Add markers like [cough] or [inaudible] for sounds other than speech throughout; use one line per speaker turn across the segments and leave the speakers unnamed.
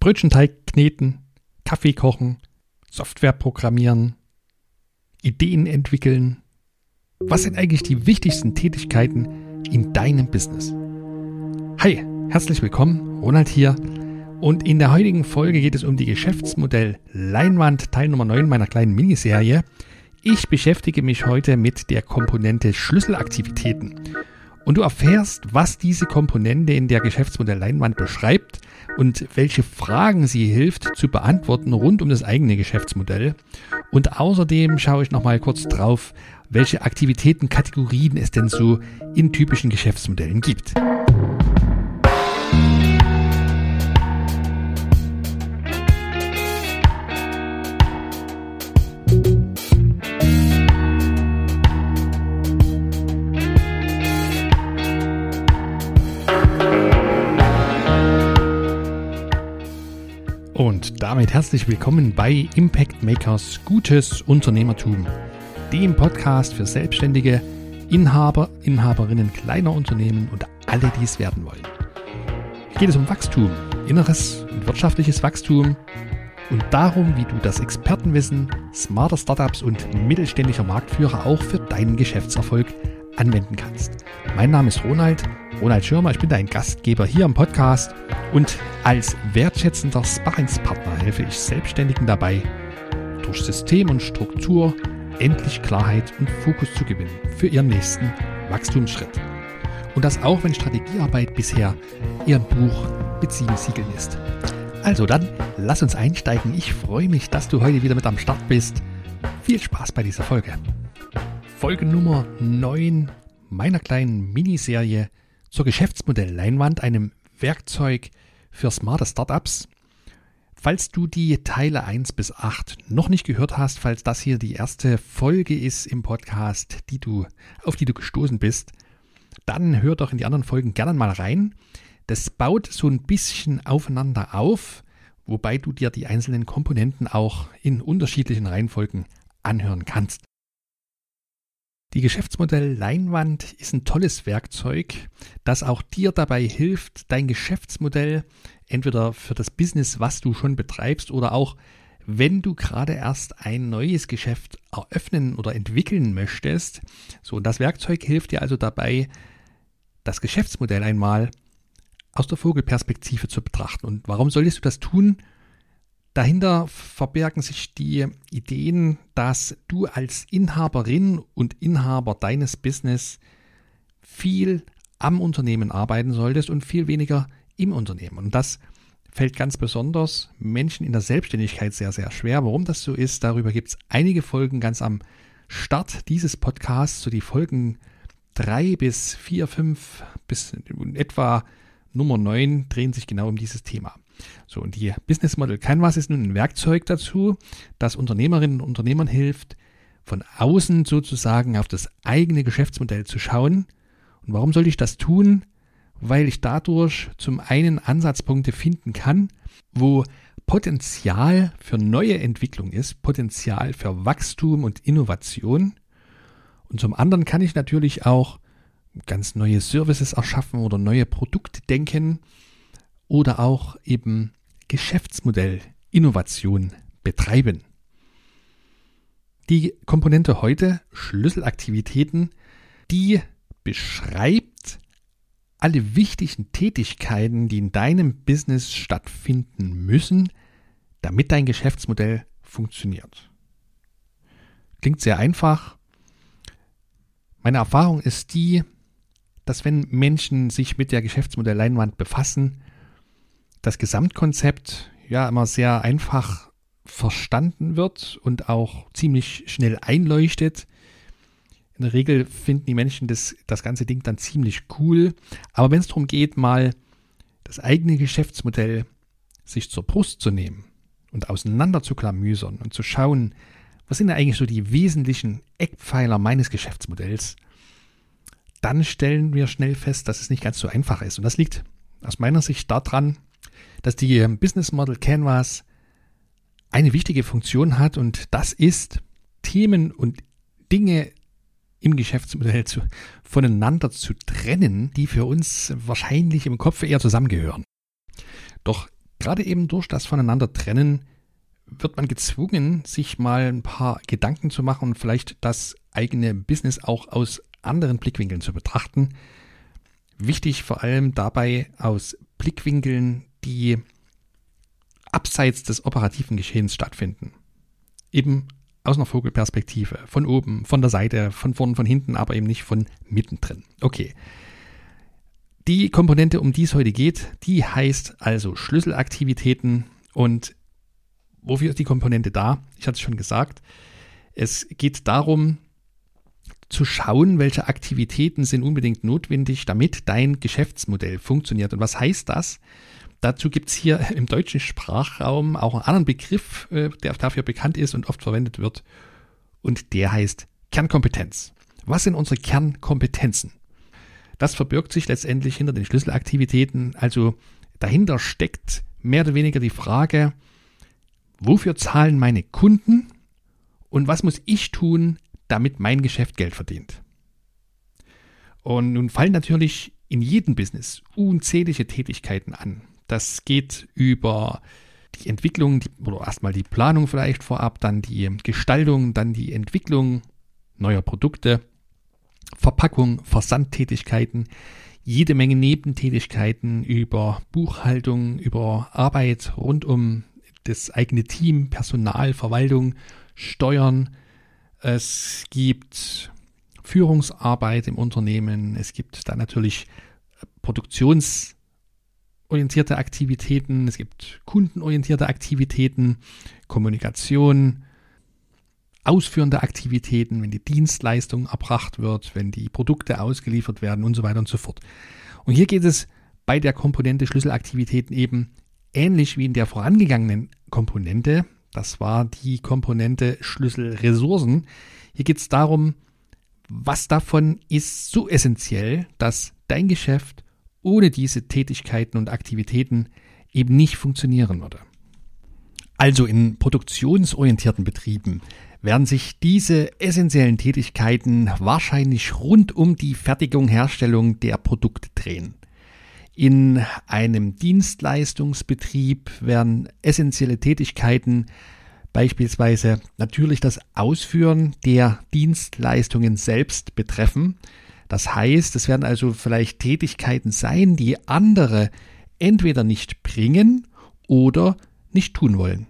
Brötchenteig kneten, Kaffee kochen, Software programmieren, Ideen entwickeln. Was sind eigentlich die wichtigsten Tätigkeiten in deinem Business? Hi, herzlich willkommen, Ronald hier. Und in der heutigen Folge geht es um die Geschäftsmodell Leinwand Teil Nummer 9 meiner kleinen Miniserie. Ich beschäftige mich heute mit der Komponente Schlüsselaktivitäten. Und du erfährst, was diese Komponente in der Geschäftsmodell Leinwand beschreibt und welche Fragen sie hilft zu beantworten rund um das eigene Geschäftsmodell. Und außerdem schaue ich nochmal kurz drauf, welche Aktivitätenkategorien es denn so in typischen Geschäftsmodellen gibt. Damit herzlich willkommen bei Impact Makers Gutes Unternehmertum, dem Podcast für Selbstständige, Inhaber, Inhaberinnen kleiner Unternehmen und alle, die es werden wollen. Hier geht es um Wachstum, inneres und wirtschaftliches Wachstum und darum, wie du das Expertenwissen smarter Startups und mittelständischer Marktführer auch für deinen Geschäftserfolg anwenden kannst. Mein Name ist Ronald, Ronald Schirmer, ich bin dein Gastgeber hier im Podcast und als wertschätzender Sparringspartner helfe ich Selbstständigen dabei, durch System und Struktur endlich Klarheit und Fokus zu gewinnen für ihren nächsten Wachstumsschritt. Und das auch, wenn Strategiearbeit bisher ihr Buch mit sieben Siegeln ist. Also dann, lass uns einsteigen. Ich freue mich, dass du heute wieder mit am Start bist. Viel Spaß bei dieser Folge. Folge Nummer 9 meiner kleinen Miniserie zur Geschäftsmodellleinwand, einem Werkzeug für smarte Startups. Falls du die Teile 1 bis 8 noch nicht gehört hast, falls das hier die erste Folge ist im Podcast, die du, auf die du gestoßen bist, dann hör doch in die anderen Folgen gerne mal rein. Das baut so ein bisschen aufeinander auf, wobei du dir die einzelnen Komponenten auch in unterschiedlichen Reihenfolgen anhören kannst. Die Geschäftsmodell Leinwand ist ein tolles Werkzeug, das auch dir dabei hilft, dein Geschäftsmodell entweder für das Business, was du schon betreibst, oder auch wenn du gerade erst ein neues Geschäft eröffnen oder entwickeln möchtest. So, und das Werkzeug hilft dir also dabei, das Geschäftsmodell einmal aus der Vogelperspektive zu betrachten. Und warum solltest du das tun? Dahinter verbergen sich die Ideen, dass du als Inhaberin und Inhaber deines Business viel am Unternehmen arbeiten solltest und viel weniger im Unternehmen. Und das fällt ganz besonders Menschen in der Selbstständigkeit sehr, sehr schwer. Warum das so ist, darüber gibt es einige Folgen ganz am Start dieses Podcasts, so die Folgen 3 bis 4, 5 bis etwa Nummer 9 drehen sich genau um dieses Thema. So, und die Business Model Canvas ist nun ein Werkzeug dazu, das Unternehmerinnen und Unternehmern hilft, von außen sozusagen auf das eigene Geschäftsmodell zu schauen. Und warum sollte ich das tun? Weil ich dadurch zum einen Ansatzpunkte finden kann, wo Potenzial für neue Entwicklung ist, Potenzial für Wachstum und Innovation. Und zum anderen kann ich natürlich auch ganz neue Services erschaffen oder neue Produkte denken oder auch eben Geschäftsmodell Innovation betreiben. Die Komponente heute Schlüsselaktivitäten, die beschreibt alle wichtigen Tätigkeiten, die in deinem Business stattfinden müssen, damit dein Geschäftsmodell funktioniert. Klingt sehr einfach. Meine Erfahrung ist die, dass wenn Menschen sich mit der Geschäftsmodellleinwand befassen, das Gesamtkonzept ja immer sehr einfach verstanden wird und auch ziemlich schnell einleuchtet. In der Regel finden die Menschen das, das ganze Ding dann ziemlich cool. Aber wenn es darum geht, mal das eigene Geschäftsmodell sich zur Brust zu nehmen und auseinander zu klamüsern und zu schauen, was sind eigentlich so die wesentlichen Eckpfeiler meines Geschäftsmodells, dann stellen wir schnell fest, dass es nicht ganz so einfach ist. Und das liegt aus meiner Sicht daran, dass die ähm, Business Model Canvas eine wichtige Funktion hat und das ist, Themen und Dinge im Geschäftsmodell zu, voneinander zu trennen, die für uns wahrscheinlich im Kopf eher zusammengehören. Doch gerade eben durch das Voneinander trennen wird man gezwungen, sich mal ein paar Gedanken zu machen und vielleicht das eigene Business auch aus anderen Blickwinkeln zu betrachten. Wichtig vor allem dabei aus Blickwinkeln, die abseits des operativen Geschehens stattfinden. Eben aus einer Vogelperspektive, von oben, von der Seite, von vorn, von hinten, aber eben nicht von mittendrin. Okay. Die Komponente, um die es heute geht, die heißt also Schlüsselaktivitäten und wofür ist die Komponente da? Ich hatte es schon gesagt. Es geht darum, zu schauen, welche Aktivitäten sind unbedingt notwendig, damit dein Geschäftsmodell funktioniert. Und was heißt das? Dazu gibt es hier [laughs] im deutschen Sprachraum auch einen anderen Begriff, äh, der dafür bekannt ist und oft verwendet wird. Und der heißt Kernkompetenz. Was sind unsere Kernkompetenzen? Das verbirgt sich letztendlich hinter den Schlüsselaktivitäten. Also dahinter steckt mehr oder weniger die Frage, wofür zahlen meine Kunden und was muss ich tun, damit mein Geschäft Geld verdient. Und nun fallen natürlich in jedem Business unzählige Tätigkeiten an. Das geht über die Entwicklung die, oder erstmal die Planung vielleicht vorab, dann die Gestaltung, dann die Entwicklung neuer Produkte, Verpackung, Versandtätigkeiten, jede Menge Nebentätigkeiten über Buchhaltung, über Arbeit rund um das eigene Team, Personal, Verwaltung, Steuern. Es gibt Führungsarbeit im Unternehmen. Es gibt dann natürlich produktionsorientierte Aktivitäten. Es gibt kundenorientierte Aktivitäten, Kommunikation, ausführende Aktivitäten, wenn die Dienstleistung erbracht wird, wenn die Produkte ausgeliefert werden und so weiter und so fort. Und hier geht es bei der Komponente Schlüsselaktivitäten eben ähnlich wie in der vorangegangenen Komponente, das war die Komponente Schlüsselressourcen. Hier geht es darum, was davon ist so essentiell, dass dein Geschäft ohne diese Tätigkeiten und Aktivitäten eben nicht funktionieren würde. Also in produktionsorientierten Betrieben werden sich diese essentiellen Tätigkeiten wahrscheinlich rund um die Fertigung, Herstellung der Produkte drehen. In einem Dienstleistungsbetrieb werden essentielle Tätigkeiten beispielsweise natürlich das Ausführen der Dienstleistungen selbst betreffen. Das heißt, es werden also vielleicht Tätigkeiten sein, die andere entweder nicht bringen oder nicht tun wollen.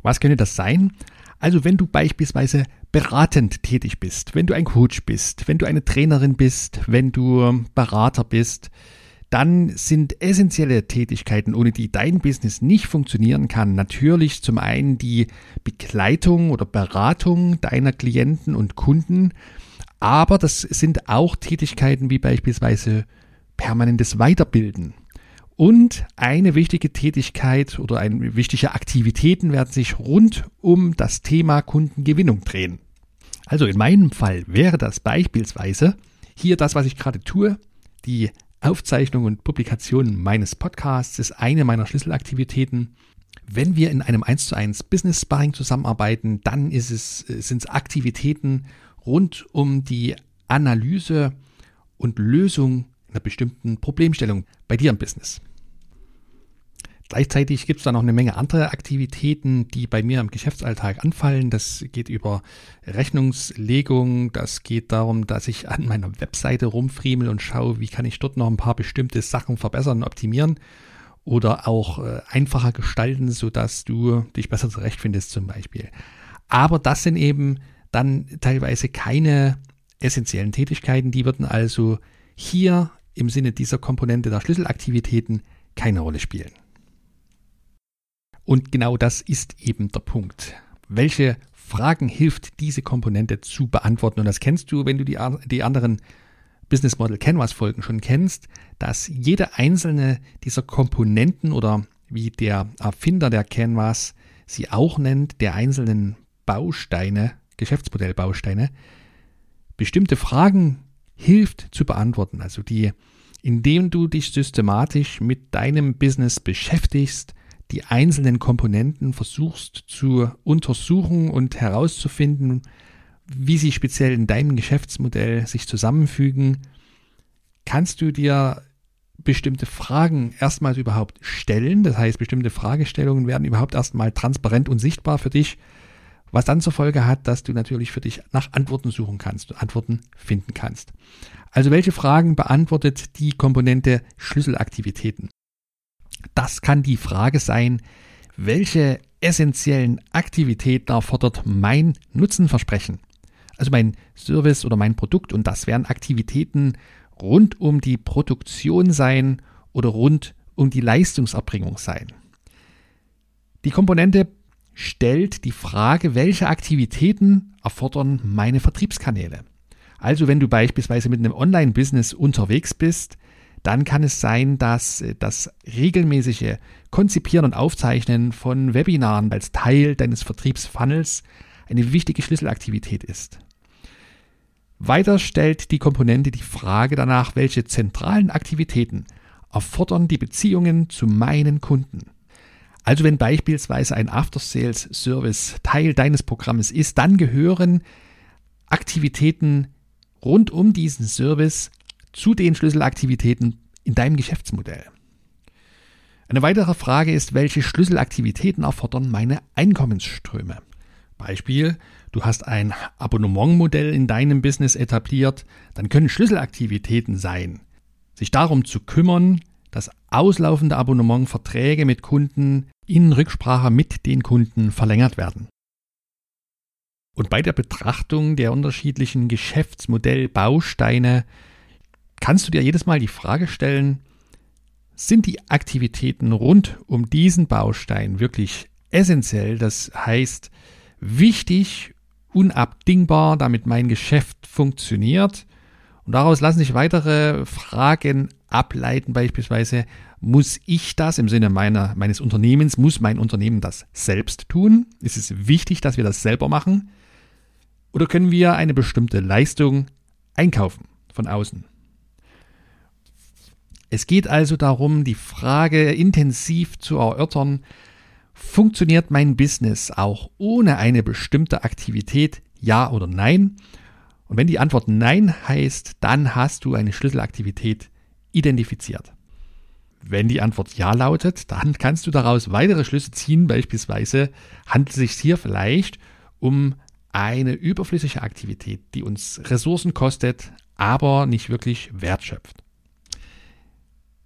Was könnte das sein? Also wenn du beispielsweise beratend tätig bist, wenn du ein Coach bist, wenn du eine Trainerin bist, wenn du Berater bist, dann sind essentielle Tätigkeiten, ohne die dein Business nicht funktionieren kann, natürlich zum einen die Begleitung oder Beratung deiner Klienten und Kunden, aber das sind auch Tätigkeiten wie beispielsweise permanentes Weiterbilden. Und eine wichtige Tätigkeit oder eine wichtige Aktivitäten werden sich rund um das Thema Kundengewinnung drehen. Also in meinem Fall wäre das beispielsweise hier das, was ich gerade tue, die Aufzeichnung und Publikation meines Podcasts ist eine meiner Schlüsselaktivitäten. Wenn wir in einem 1 zu 1 Business Sparring zusammenarbeiten, dann ist es, sind es Aktivitäten rund um die Analyse und Lösung einer bestimmten Problemstellung bei dir im Business. Gleichzeitig gibt es da noch eine Menge andere Aktivitäten, die bei mir im Geschäftsalltag anfallen. Das geht über Rechnungslegung, das geht darum, dass ich an meiner Webseite rumfriemel und schaue, wie kann ich dort noch ein paar bestimmte Sachen verbessern optimieren oder auch äh, einfacher gestalten, sodass du dich besser zurechtfindest zum Beispiel. Aber das sind eben dann teilweise keine essentiellen Tätigkeiten, die würden also hier im Sinne dieser Komponente der Schlüsselaktivitäten keine Rolle spielen. Und genau das ist eben der Punkt. Welche Fragen hilft diese Komponente zu beantworten? Und das kennst du, wenn du die, die anderen Business Model Canvas Folgen schon kennst, dass jede einzelne dieser Komponenten oder wie der Erfinder der Canvas sie auch nennt, der einzelnen Bausteine, Geschäftsmodellbausteine, bestimmte Fragen hilft zu beantworten. Also die, indem du dich systematisch mit deinem Business beschäftigst, die einzelnen Komponenten versuchst zu untersuchen und herauszufinden, wie sie speziell in deinem Geschäftsmodell sich zusammenfügen, kannst du dir bestimmte Fragen erstmals überhaupt stellen. Das heißt, bestimmte Fragestellungen werden überhaupt erstmal transparent und sichtbar für dich, was dann zur Folge hat, dass du natürlich für dich nach Antworten suchen kannst, Antworten finden kannst. Also welche Fragen beantwortet die Komponente Schlüsselaktivitäten? Das kann die Frage sein, welche essentiellen Aktivitäten erfordert mein Nutzenversprechen? Also mein Service oder mein Produkt und das werden Aktivitäten rund um die Produktion sein oder rund um die Leistungserbringung sein. Die Komponente stellt die Frage, welche Aktivitäten erfordern meine Vertriebskanäle. Also wenn du beispielsweise mit einem Online-Business unterwegs bist, dann kann es sein, dass das regelmäßige Konzipieren und Aufzeichnen von Webinaren als Teil deines Vertriebsfunnels eine wichtige Schlüsselaktivität ist. Weiter stellt die Komponente die Frage danach, welche zentralen Aktivitäten erfordern die Beziehungen zu meinen Kunden. Also wenn beispielsweise ein After-Sales-Service Teil deines Programmes ist, dann gehören Aktivitäten rund um diesen Service zu den Schlüsselaktivitäten in deinem Geschäftsmodell. Eine weitere Frage ist, welche Schlüsselaktivitäten erfordern meine Einkommensströme? Beispiel, du hast ein Abonnementmodell in deinem Business etabliert, dann können Schlüsselaktivitäten sein, sich darum zu kümmern, dass auslaufende Abonnementverträge mit Kunden in Rücksprache mit den Kunden verlängert werden. Und bei der Betrachtung der unterschiedlichen Geschäftsmodellbausteine kannst du dir jedes Mal die Frage stellen, sind die Aktivitäten rund um diesen Baustein wirklich essentiell, das heißt wichtig, unabdingbar, damit mein Geschäft funktioniert? Und daraus lassen sich weitere Fragen ableiten, beispielsweise, muss ich das im Sinne meiner, meines Unternehmens, muss mein Unternehmen das selbst tun? Ist es wichtig, dass wir das selber machen? Oder können wir eine bestimmte Leistung einkaufen von außen? Es geht also darum, die Frage intensiv zu erörtern, funktioniert mein Business auch ohne eine bestimmte Aktivität, ja oder nein? Und wenn die Antwort Nein heißt, dann hast du eine Schlüsselaktivität identifiziert. Wenn die Antwort Ja lautet, dann kannst du daraus weitere Schlüsse ziehen. Beispielsweise handelt es sich hier vielleicht um eine überflüssige Aktivität, die uns Ressourcen kostet, aber nicht wirklich Wert schöpft.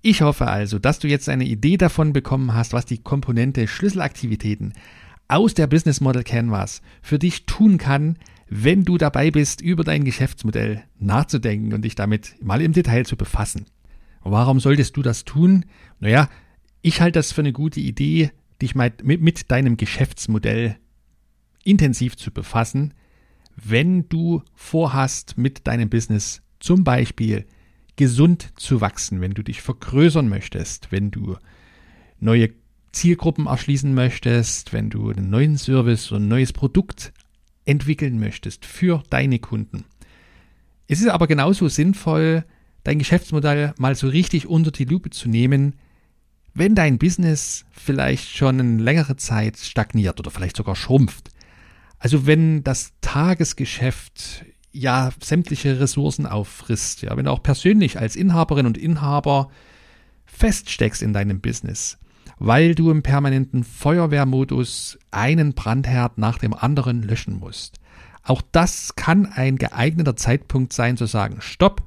Ich hoffe also, dass du jetzt eine Idee davon bekommen hast, was die Komponente Schlüsselaktivitäten aus der Business Model Canvas für dich tun kann, wenn du dabei bist, über dein Geschäftsmodell nachzudenken und dich damit mal im Detail zu befassen. Warum solltest du das tun? Naja, ich halte das für eine gute Idee, dich mit, mit deinem Geschäftsmodell intensiv zu befassen, wenn du vorhast, mit deinem Business zum Beispiel gesund zu wachsen, wenn du dich vergrößern möchtest, wenn du neue Zielgruppen erschließen möchtest, wenn du einen neuen Service oder ein neues Produkt entwickeln möchtest für deine Kunden. Es ist aber genauso sinnvoll, dein Geschäftsmodell mal so richtig unter die Lupe zu nehmen, wenn dein Business vielleicht schon eine längere Zeit stagniert oder vielleicht sogar schrumpft. Also wenn das Tagesgeschäft ja sämtliche Ressourcen auffrisst, ja, wenn du auch persönlich als Inhaberin und Inhaber feststeckst in deinem Business, weil du im permanenten Feuerwehrmodus einen Brandherd nach dem anderen löschen musst. Auch das kann ein geeigneter Zeitpunkt sein zu sagen, stopp,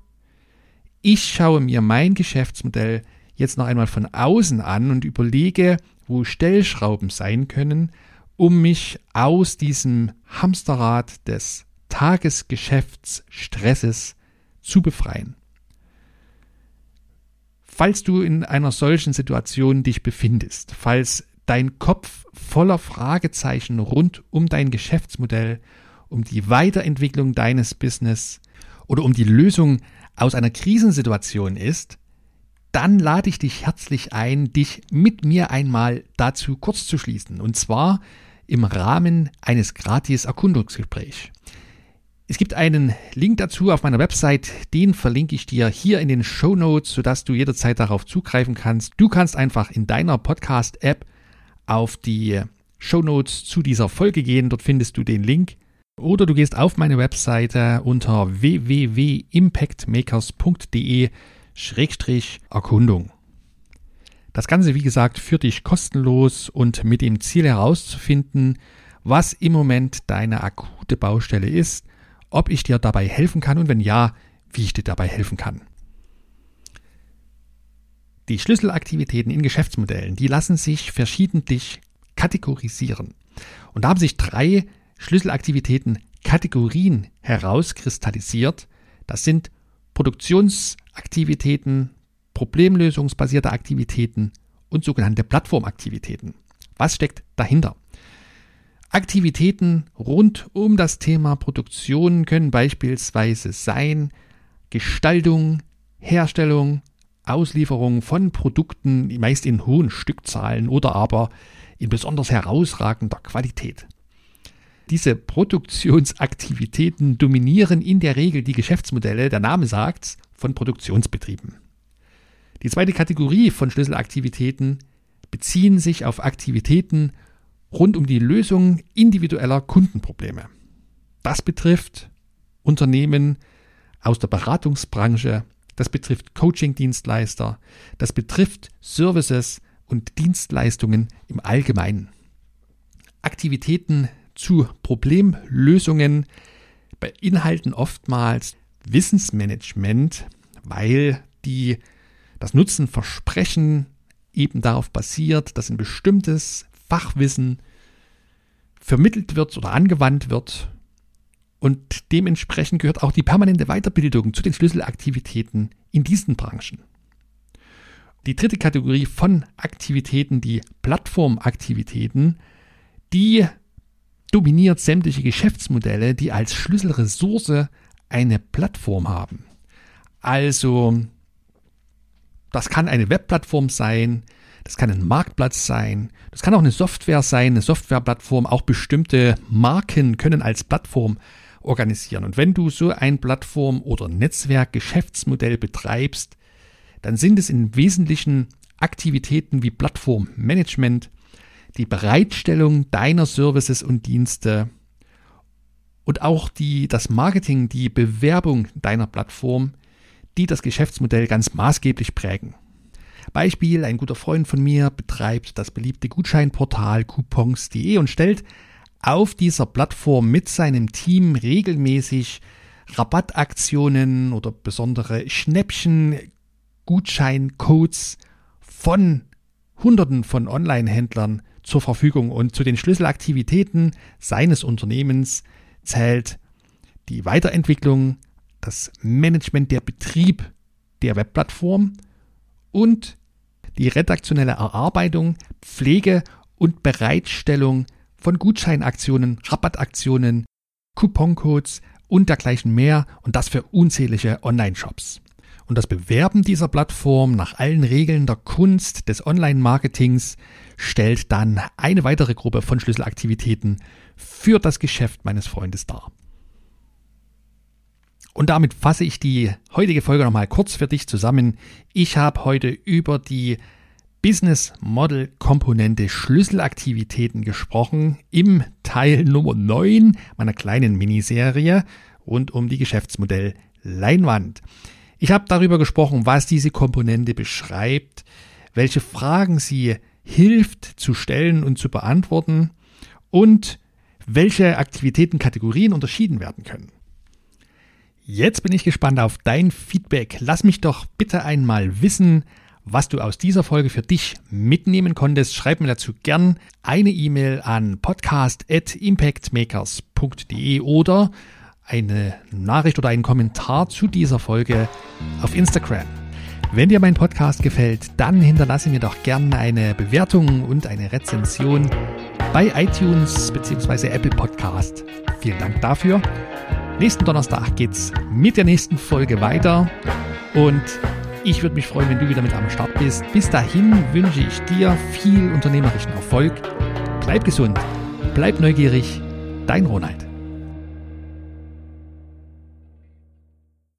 ich schaue mir mein Geschäftsmodell jetzt noch einmal von außen an und überlege, wo Stellschrauben sein können, um mich aus diesem Hamsterrad des Tagesgeschäftsstresses zu befreien. Falls du in einer solchen Situation dich befindest, falls dein Kopf voller Fragezeichen rund um dein Geschäftsmodell, um die Weiterentwicklung deines Business oder um die Lösung aus einer Krisensituation ist, dann lade ich dich herzlich ein, dich mit mir einmal dazu kurz zu schließen. Und zwar im Rahmen eines gratis Erkundungsgesprächs. Es gibt einen Link dazu auf meiner Website, den verlinke ich dir hier in den Show Notes, sodass du jederzeit darauf zugreifen kannst. Du kannst einfach in deiner Podcast-App auf die Show Notes zu dieser Folge gehen, dort findest du den Link. Oder du gehst auf meine Webseite unter www.impactmakers.de Erkundung. Das Ganze, wie gesagt, führt dich kostenlos und mit dem Ziel herauszufinden, was im Moment deine akute Baustelle ist, ob ich dir dabei helfen kann und wenn ja, wie ich dir dabei helfen kann. Die Schlüsselaktivitäten in Geschäftsmodellen, die lassen sich verschiedentlich kategorisieren. Und da haben sich drei Schlüsselaktivitäten Kategorien herauskristallisiert. Das sind Produktionsaktivitäten, problemlösungsbasierte Aktivitäten und sogenannte Plattformaktivitäten. Was steckt dahinter? Aktivitäten rund um das Thema Produktion können beispielsweise sein Gestaltung, Herstellung, Auslieferung von Produkten, meist in hohen Stückzahlen oder aber in besonders herausragender Qualität. Diese Produktionsaktivitäten dominieren in der Regel die Geschäftsmodelle, der Name sagt's, von Produktionsbetrieben. Die zweite Kategorie von Schlüsselaktivitäten beziehen sich auf Aktivitäten rund um die Lösung individueller Kundenprobleme. Das betrifft Unternehmen aus der Beratungsbranche, das betrifft Coaching-Dienstleister, das betrifft Services und Dienstleistungen im Allgemeinen. Aktivitäten zu Problemlösungen beinhalten oftmals Wissensmanagement, weil die, das Nutzenversprechen eben darauf basiert, dass ein bestimmtes Fachwissen vermittelt wird oder angewandt wird. Und dementsprechend gehört auch die permanente Weiterbildung zu den Schlüsselaktivitäten in diesen Branchen. Die dritte Kategorie von Aktivitäten, die Plattformaktivitäten, die dominiert sämtliche Geschäftsmodelle, die als Schlüsselressource eine Plattform haben. Also, das kann eine Webplattform sein, das kann ein Marktplatz sein, das kann auch eine Software sein, eine Softwareplattform. Auch bestimmte Marken können als Plattform organisieren. Und wenn du so ein Plattform- oder Netzwerkgeschäftsmodell betreibst, dann sind es im Wesentlichen Aktivitäten wie Plattformmanagement, die Bereitstellung deiner Services und Dienste und auch die, das Marketing, die Bewerbung deiner Plattform, die das Geschäftsmodell ganz maßgeblich prägen. Beispiel, ein guter Freund von mir betreibt das beliebte Gutscheinportal coupons.de und stellt auf dieser Plattform mit seinem Team regelmäßig Rabattaktionen oder besondere Schnäppchen, Gutscheincodes von Hunderten von Online-Händlern zur Verfügung. Und zu den Schlüsselaktivitäten seines Unternehmens zählt die Weiterentwicklung, das Management, der Betrieb der Webplattform und die redaktionelle Erarbeitung, Pflege und Bereitstellung von Gutscheinaktionen, Rabattaktionen, Couponcodes und dergleichen mehr und das für unzählige Online-Shops. Und das Bewerben dieser Plattform nach allen Regeln der Kunst des Online-Marketings stellt dann eine weitere Gruppe von Schlüsselaktivitäten für das Geschäft meines Freundes dar. Und damit fasse ich die heutige Folge nochmal kurz für dich zusammen. Ich habe heute über die Business Model Komponente Schlüsselaktivitäten gesprochen im Teil Nummer 9 meiner kleinen Miniserie rund um die Geschäftsmodell Leinwand. Ich habe darüber gesprochen, was diese Komponente beschreibt, welche Fragen sie hilft zu stellen und zu beantworten und welche Aktivitätenkategorien unterschieden werden können. Jetzt bin ich gespannt auf dein Feedback. Lass mich doch bitte einmal wissen, was du aus dieser Folge für dich mitnehmen konntest. Schreib mir dazu gern eine E-Mail an podcast.impactmakers.de oder eine Nachricht oder einen Kommentar zu dieser Folge auf Instagram. Wenn dir mein Podcast gefällt, dann hinterlasse mir doch gerne eine Bewertung und eine Rezension bei iTunes bzw. Apple Podcast. Vielen Dank dafür. Nächsten Donnerstag geht's mit der nächsten Folge weiter und ich würde mich freuen, wenn du wieder mit am Start bist. Bis dahin wünsche ich dir viel unternehmerischen Erfolg. Bleib gesund, bleib neugierig. Dein Ronald.